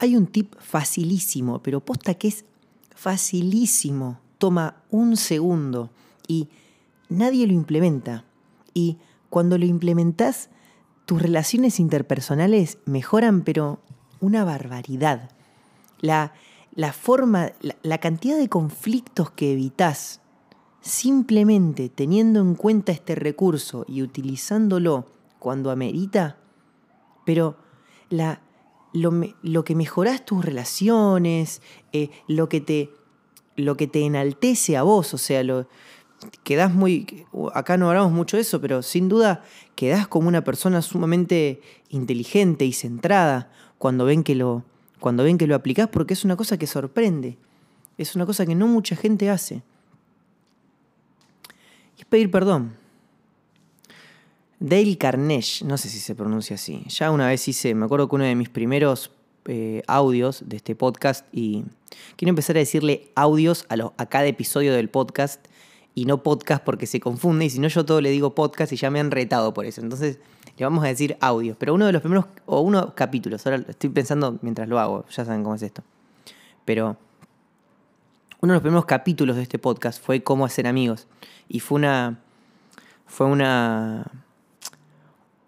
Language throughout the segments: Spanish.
hay un tip facilísimo, pero posta que es facilísimo. Toma un segundo y nadie lo implementa. Y cuando lo implementas, tus relaciones interpersonales mejoran, pero una barbaridad. La, la forma, la, la cantidad de conflictos que evitas simplemente teniendo en cuenta este recurso y utilizándolo cuando amerita, pero la, lo, que mejoras tus relaciones, eh, lo, que te, lo que te enaltece a vos, o sea, lo, quedás muy, acá no hablamos mucho de eso, pero sin duda quedás como una persona sumamente inteligente y centrada cuando ven que lo, cuando ven que lo aplicás, porque es una cosa que sorprende, es una cosa que no mucha gente hace. Y es pedir perdón. Dale Carnegie, no sé si se pronuncia así. Ya una vez hice, me acuerdo que uno de mis primeros eh, audios de este podcast, y quiero empezar a decirle audios a, cada episodio del podcast y no podcast porque se confunde, y si no yo todo le digo podcast y ya me han retado por eso. Entonces le vamos a decir audios, pero uno de los primeros, o uno capítulos, ahora estoy pensando mientras lo hago, ya saben cómo es esto. Pero uno de los primeros capítulos de este podcast fue cómo hacer amigos, y fue una... Fue una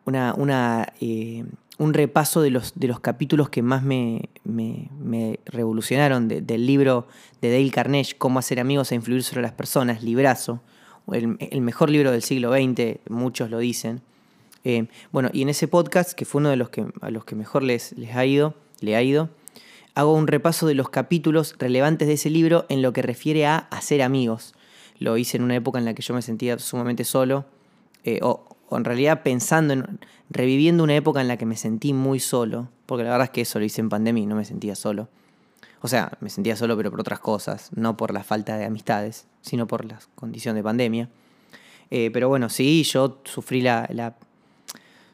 una, una eh, un repaso de los, de los capítulos que más me, me, revolucionaron del libro de Dale Carnegie, Cómo hacer amigos e influir sobre las personas, librazo, el, mejor libro del siglo XX, muchos lo dicen. Eh, bueno, y en ese podcast, que fue uno de los que, a los que mejor les, les ha ido, le ha ido, hago un repaso de los capítulos relevantes de ese libro en lo que refiere a hacer amigos. Lo hice en una época en la que yo me sentía sumamente solo, eh, o, en realidad pensando en, reviviendo una época en la que me sentí muy solo, porque la verdad es que eso lo hice en pandemia y no me sentía solo. O sea, me sentía solo pero por otras cosas, no por la falta de amistades, sino por la condición de pandemia. Eh, pero bueno, sí, yo sufrí la, la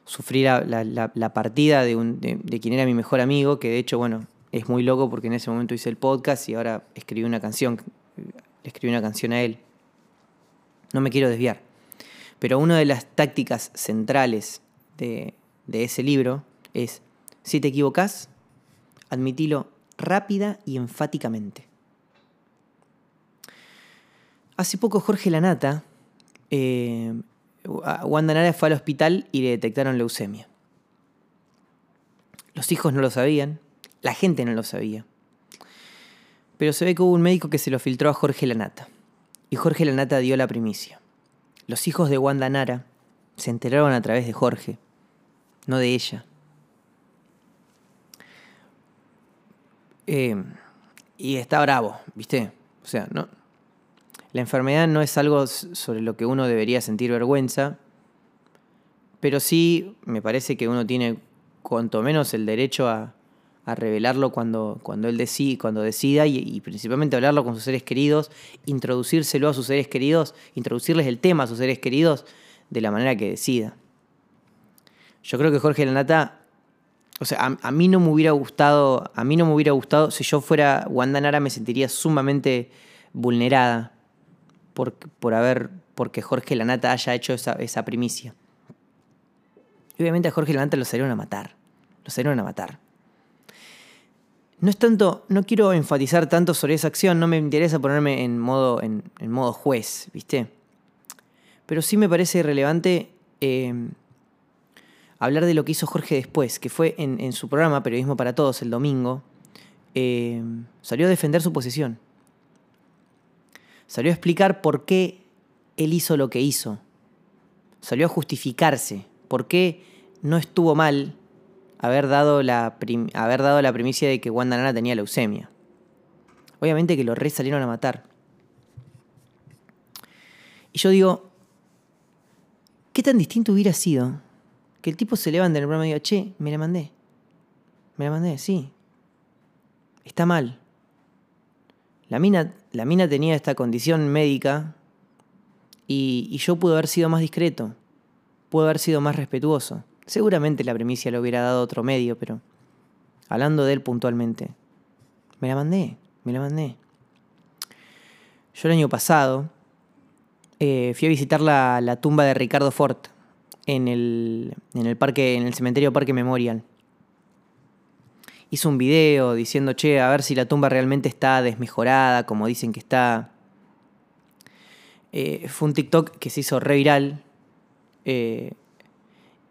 sufrí la, la, partida de, un, de, quien era mi mejor amigo, que de hecho, bueno, es muy loco porque en ese momento hice el podcast y ahora escribí una canción, le escribí una canción a él. No me quiero desviar. Pero una de las tácticas centrales de, ese libro es, si te equivocas, admitilo rápida y enfáticamente. Hace poco Jorge Lanata, eh, Wanda Nara fue al hospital y le detectaron leucemia. Los hijos no lo sabían, la gente no lo sabía. Pero se ve que hubo un médico que se lo filtró a Jorge Lanata. Y Jorge Lanata dio la primicia. Los hijos de Wanda Nara se enteraron a través de Jorge, no de ella. Eh, y está bravo, ¿viste? O sea, no. La enfermedad no es algo sobre lo que uno debería sentir vergüenza, pero sí me parece que uno tiene cuanto menos el derecho a, a revelarlo cuando, cuando él decide, cuando decida y, principalmente hablarlo con sus seres queridos, introducírselo a sus seres queridos, introducirles el tema a sus seres queridos de la manera que decida. Yo creo que Jorge Lanata, o sea, a, mí no me hubiera gustado, a mí no me hubiera gustado, si yo fuera Wanda Nara me sentiría sumamente vulnerada por, por haber, porque Jorge Lanata haya hecho esa, esa primicia. Y obviamente a Jorge Lanata lo salieron a matar, lo salieron a matar. No es tanto, no quiero enfatizar tanto sobre esa acción, no me interesa ponerme en modo, en, modo juez, ¿viste? Pero sí me parece relevante eh, hablar de lo que hizo Jorge después, que fue en, su programa Periodismo para Todos el domingo, eh, salió a defender su posición. Salió a explicar por qué él hizo lo que hizo. Salió a justificarse, por qué no estuvo mal haber dado la, haber dado la primicia de que Wanda Nara tenía leucemia. Obviamente que los reyes salieron a matar. Y yo digo, ¿qué tan distinto hubiera sido que el tipo se levante en el programa y diga, che, me la mandé? Me la mandé, sí. Está mal. La mina, la mina tenía esta condición médica y, y yo pude haber sido más discreto, pude haber sido más respetuoso. Seguramente la primicia lo hubiera dado otro medio, pero hablando de él puntualmente, me la mandé, me la mandé. Yo el año pasado eh, fui a visitar la, tumba de Ricardo el, en el, parque, en el cementerio Parque Memorial. hizo un video diciendo, che, a ver si la tumba realmente está desmejorada, como dicen que está. Eh, fue un TikTok que se hizo re viral. Eh,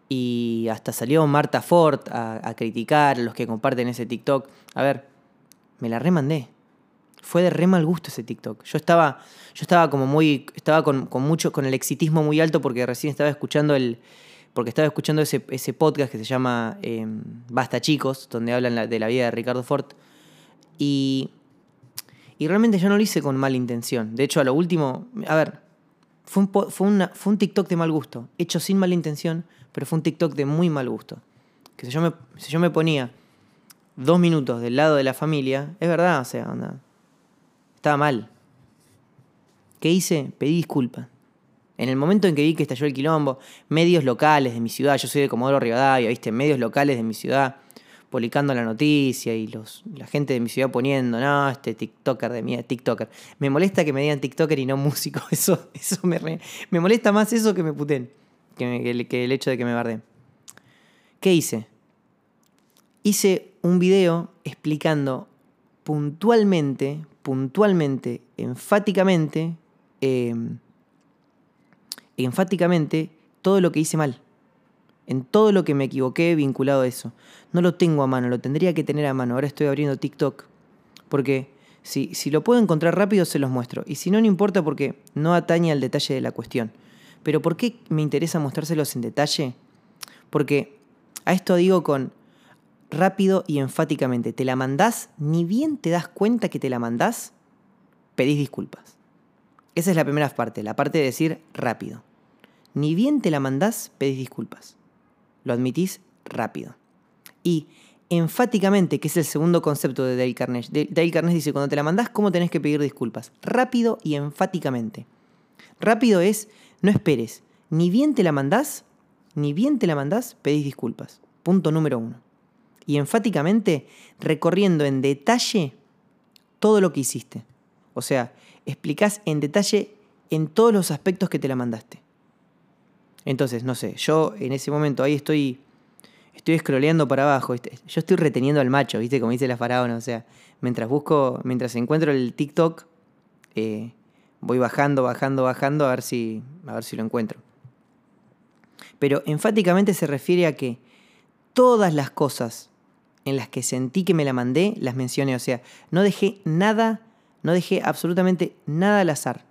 y hasta salió Marta Ford a, criticar a los que comparten ese TikTok. A ver, me la remandé. Fue de re mal gusto ese TikTok. Yo estaba, yo estaba como muy, estaba con, mucho, con el exitismo muy alto porque recién estaba escuchando el, porque estaba escuchando ese, podcast que se llama em, Basta Chicos, donde hablan de la vida de Ricardo Ford. Y, y realmente yo no lo hice con mala intención. De hecho, a lo último, a ver, fue un, fue, fue un TikTok de mal gusto, hecho sin mala intención, pero fue un TikTok de muy mal gusto. Que si yo me, si yo me ponía dos minutos del lado de la familia, es verdad, o sea, estaba mal. ¿Qué hice? Pedí disculpas. En el momento en que vi que estalló el quilombo, medios locales de mi ciudad, yo soy de Comodoro Rivadavia, ¿viste? Medios locales de mi ciudad publicando la noticia y los, la gente de mi ciudad poniendo, no, este TikToker de mí, TikToker. Me molesta que me digan TikToker y no músico. Eso, eso me, me molesta más eso que me puten que, el hecho de que me barde. ¿Qué hice? Hice un video explicando puntualmente, puntualmente, enfáticamente, em, enfáticamente todo lo que hice mal. En todo lo que me equivoqué vinculado a eso. No lo tengo a mano, lo tendría que tener a mano. Ahora estoy abriendo TikTok. Porque si, si lo puedo encontrar rápido, se los muestro. Y si no, no importa porque no atañe al detalle de la cuestión. Pero ¿por qué me interesa mostrárselos en detalle? Porque a esto digo con rápido y enfáticamente. Te la mandás, ni bien te das cuenta que te la mandás, pedís disculpas. Esa es la primera parte, la parte de decir rápido. Ni bien te la mandás, pedís disculpas. Lo admitís rápido. Y enfáticamente, que es el segundo concepto de Dale Carnegie. Dale Carnegie dice, cuando te la mandás, ¿cómo tenés que pedir disculpas? Rápido y enfáticamente. Rápido es no esperes. Ni bien te la mandás, ni bien te la mandás, pedís disculpas. Punto número uno. Y enfáticamente recorriendo en detalle todo lo que hiciste. O sea, explicás en detalle en todos los aspectos que te la mandaste. Entonces, no sé, yo en ese momento ahí estoy estoy scrolleando para abajo, yo estoy reteniendo al macho, ¿viste? Como dice la faraona, o sea, mientras busco, mientras encuentro el TikTok, eh, Voy bajando, bajando, bajando a ver si, a ver si lo encuentro. Pero enfáticamente se refiere a que todas las cosas en las que sentí que me la mandé, las mencioné. O sea, no dejé nada, no dejé absolutamente nada al azar.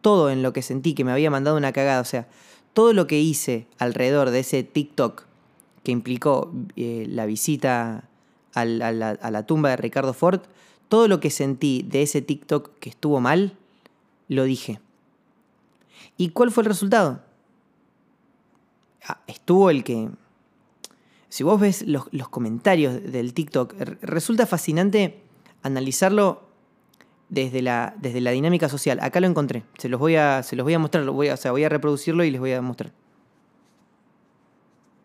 Todo en lo que sentí que me había mandado una cagada. O sea, todo lo que hice alrededor de ese TikTok que implicó eh, la visita a la tumba de Ricardo Ford, todo lo que sentí de ese TikTok que estuvo mal, lo dije. ¿Y cuál fue el resultado? Ah, estuvo el que... Si vos ves los, comentarios del TikTok, resulta fascinante analizarlo desde la, desde la dinámica social. Acá lo encontré. Se los voy a, se los voy a mostrar. voy a, o sea, voy a reproducirlo y les voy a mostrar.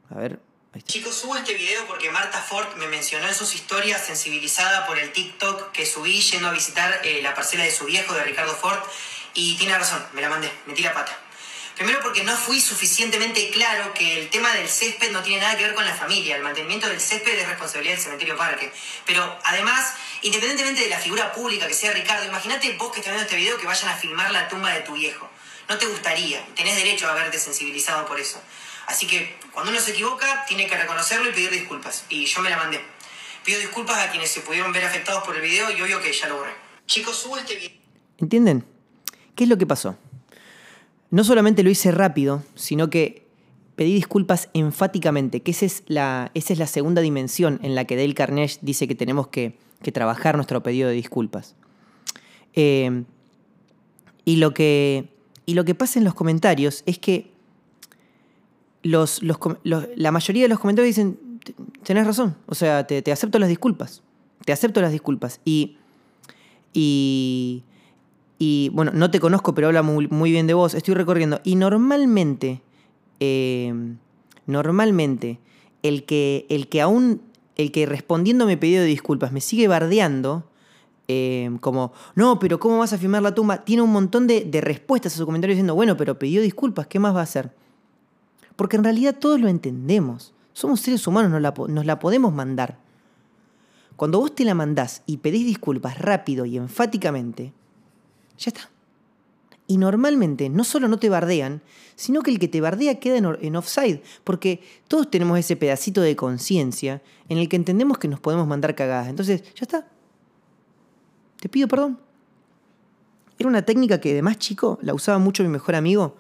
A ver. Chicos, subo este video porque Marta Ford me mencionó en sus historias, sensibilizada por el TikTok que subí yendo a visitar eh, la parcela de su viejo, de Ricardo Ford, y tiene razón, me la mandé, metí la pata. Primero porque no fui suficientemente claro que el tema del césped no tiene nada que ver con la familia, el mantenimiento del césped es responsabilidad del cementerio parque. Pero además, independientemente de la figura pública que sea Ricardo, imagínate vos que estás viendo este video que vayan a filmar la tumba de tu viejo. No te gustaría, tenés derecho a haberte sensibilizado por eso. Así que cuando uno se equivoca, tiene que reconocerlo y pedir disculpas. Y yo me la mandé. Pido disculpas a quienes se pudieron ver afectados por el video y obvio que ya lo borré. Chicos, subo este video. ¿Entienden? ¿Qué es lo que pasó? No solamente lo hice rápido, sino que pedí disculpas enfáticamente, que esa es la, esa es la segunda dimensión en la que Dale Carnegie dice que tenemos que, trabajar nuestro pedido de disculpas. Eh, y, lo que, y lo que pasa en los comentarios es que los, la mayoría de los comentarios dicen, tenés razón, o sea, te, acepto las disculpas, te acepto las disculpas. Y, y, y bueno, no te conozco, pero habla muy, bien de vos, estoy recorriendo. Y normalmente, eh, normalmente, el que, el que aún, el que respondiendo mi pedido de disculpas me sigue bardeando, eh, como, no, pero ¿cómo vas a firmar la tumba? Tiene un montón de, de respuestas a su comentario diciendo, bueno, pero pidió disculpas, ¿qué más va a hacer? Porque en realidad todos lo entendemos. Somos seres humanos, nos la, podemos mandar. Cuando vos te la mandás y pedís disculpas rápido y enfáticamente, ya está. Y normalmente no solo no te bardean, sino que el que te bardea queda en, offside, porque todos tenemos ese pedacito de conciencia en el que entendemos que nos podemos mandar cagadas. Entonces, ya está. Te pido perdón. Era una técnica que de más chico la usaba mucho mi mejor amigo,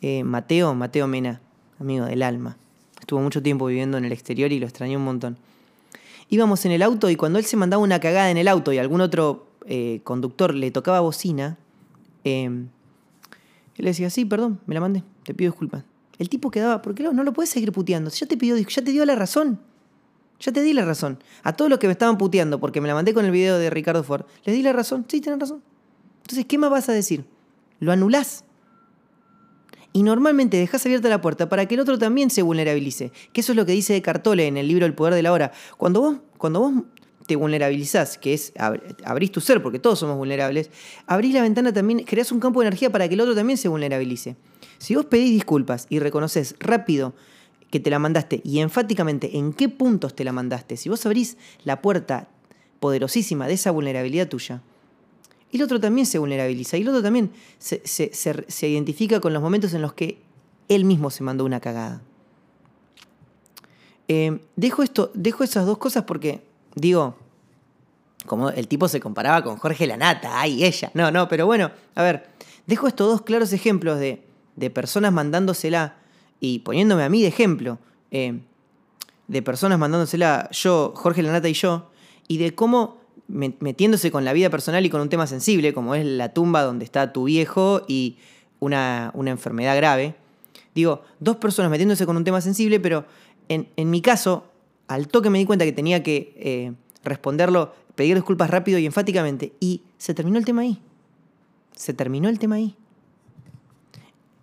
eh, Mateo, Mateo Mena, amigo del alma. Estuvo mucho tiempo viviendo en el exterior y lo extrañé un montón. Íbamos en el auto y cuando él se mandaba una cagada en el auto y algún otro eh, conductor le tocaba bocina, eh, él le decía, sí, perdón, me la mandé, te pido disculpas. El tipo quedaba, ¿por qué no, no lo puedes seguir puteando? Ya te pidió, ya te dio la razón. Ya te di la razón. A todos los que me estaban puteando porque me la mandé con el video de Ricardo Ford, les di la razón. Sí, tienen razón. Entonces, ¿qué más vas a decir? Lo anulás. Y normalmente dejas abierta la puerta para que el otro también se vulnerabilice. Que eso es lo que dice Cartole en el libro El Poder de la Hora. Cuando vos, cuando vos te vulnerabilizás, que es abrís tu ser, porque todos somos vulnerables, abrís la ventana también, creás un campo de energía para que el otro también se vulnerabilice. Si vos pedís disculpas y reconoces rápido que te la mandaste y enfáticamente en qué puntos te la mandaste, si vos abrís la puerta poderosísima de esa vulnerabilidad tuya, el otro también se vulnerabiliza, y el otro también se, identifica con los momentos en los que él mismo se mandó una cagada. Eh, dejo, esto, dejo esas dos cosas porque digo, como el tipo se comparaba con Jorge Lanata, ay, ella. No, no, pero bueno, a ver, dejo estos dos claros ejemplos de, de personas mandándosela y poniéndome a mí de ejemplo, eh, de personas mandándosela yo, Jorge Lanata y yo, y de cómo metiéndose con la vida personal y con un tema sensible, como es la tumba donde está tu viejo y una, una enfermedad grave. Digo, dos personas metiéndose con un tema sensible, pero en, en mi caso, al toque me di cuenta que tenía que eh, responderlo, pedir disculpas rápido y enfáticamente. Y se terminó el tema ahí. Se terminó el tema ahí.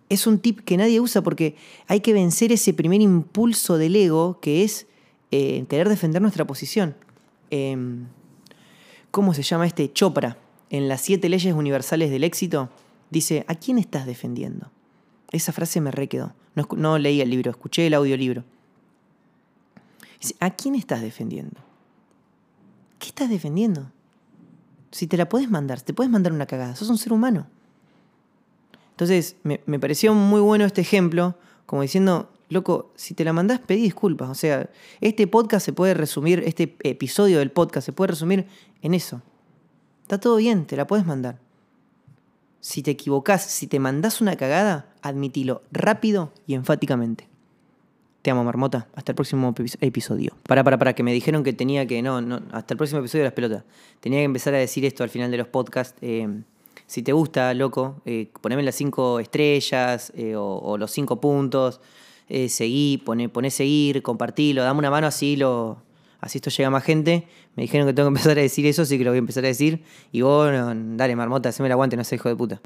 Es un tip que nadie usa porque hay que vencer ese primer impulso del ego que es eh, querer defender nuestra posición. Em, ¿Cómo se llama este? Chopra, en las siete leyes universales del éxito, dice, ¿a quién estás defendiendo? Esa frase me requedó. No, no leí el libro, escuché el audiolibro. ¿A quién estás defendiendo? ¿Qué estás defendiendo? Si te la puedes mandar, te puedes mandar una cagada, sos un ser humano. Entonces, me, pareció muy bueno este ejemplo, como diciendo, loco, si te la mandás, pedí disculpas. O sea, este podcast se puede resumir, este episodio del podcast se puede resumir en eso. Está todo bien, te la puedes mandar. Si te equivocás, si te mandás una cagada, admitilo rápido y enfáticamente. Te amo, marmota. Hasta el próximo episodio. Para, para, para, que me dijeron que tenía que. No, no, hasta el próximo episodio de las pelotas. Tenía que empezar a decir esto al final de los podcasts. Eh, si te gusta, loco, eh, poneme las cinco estrellas eh, o, los cinco puntos. Seguí, poné, poné seguir, compartilo, dame una mano así lo. Así esto llega a más gente. Me dijeron que tengo que empezar a decir eso, así que lo voy a empezar a decir. Y vos, dale, marmota, haceme el aguante, no sé, hijo de puta.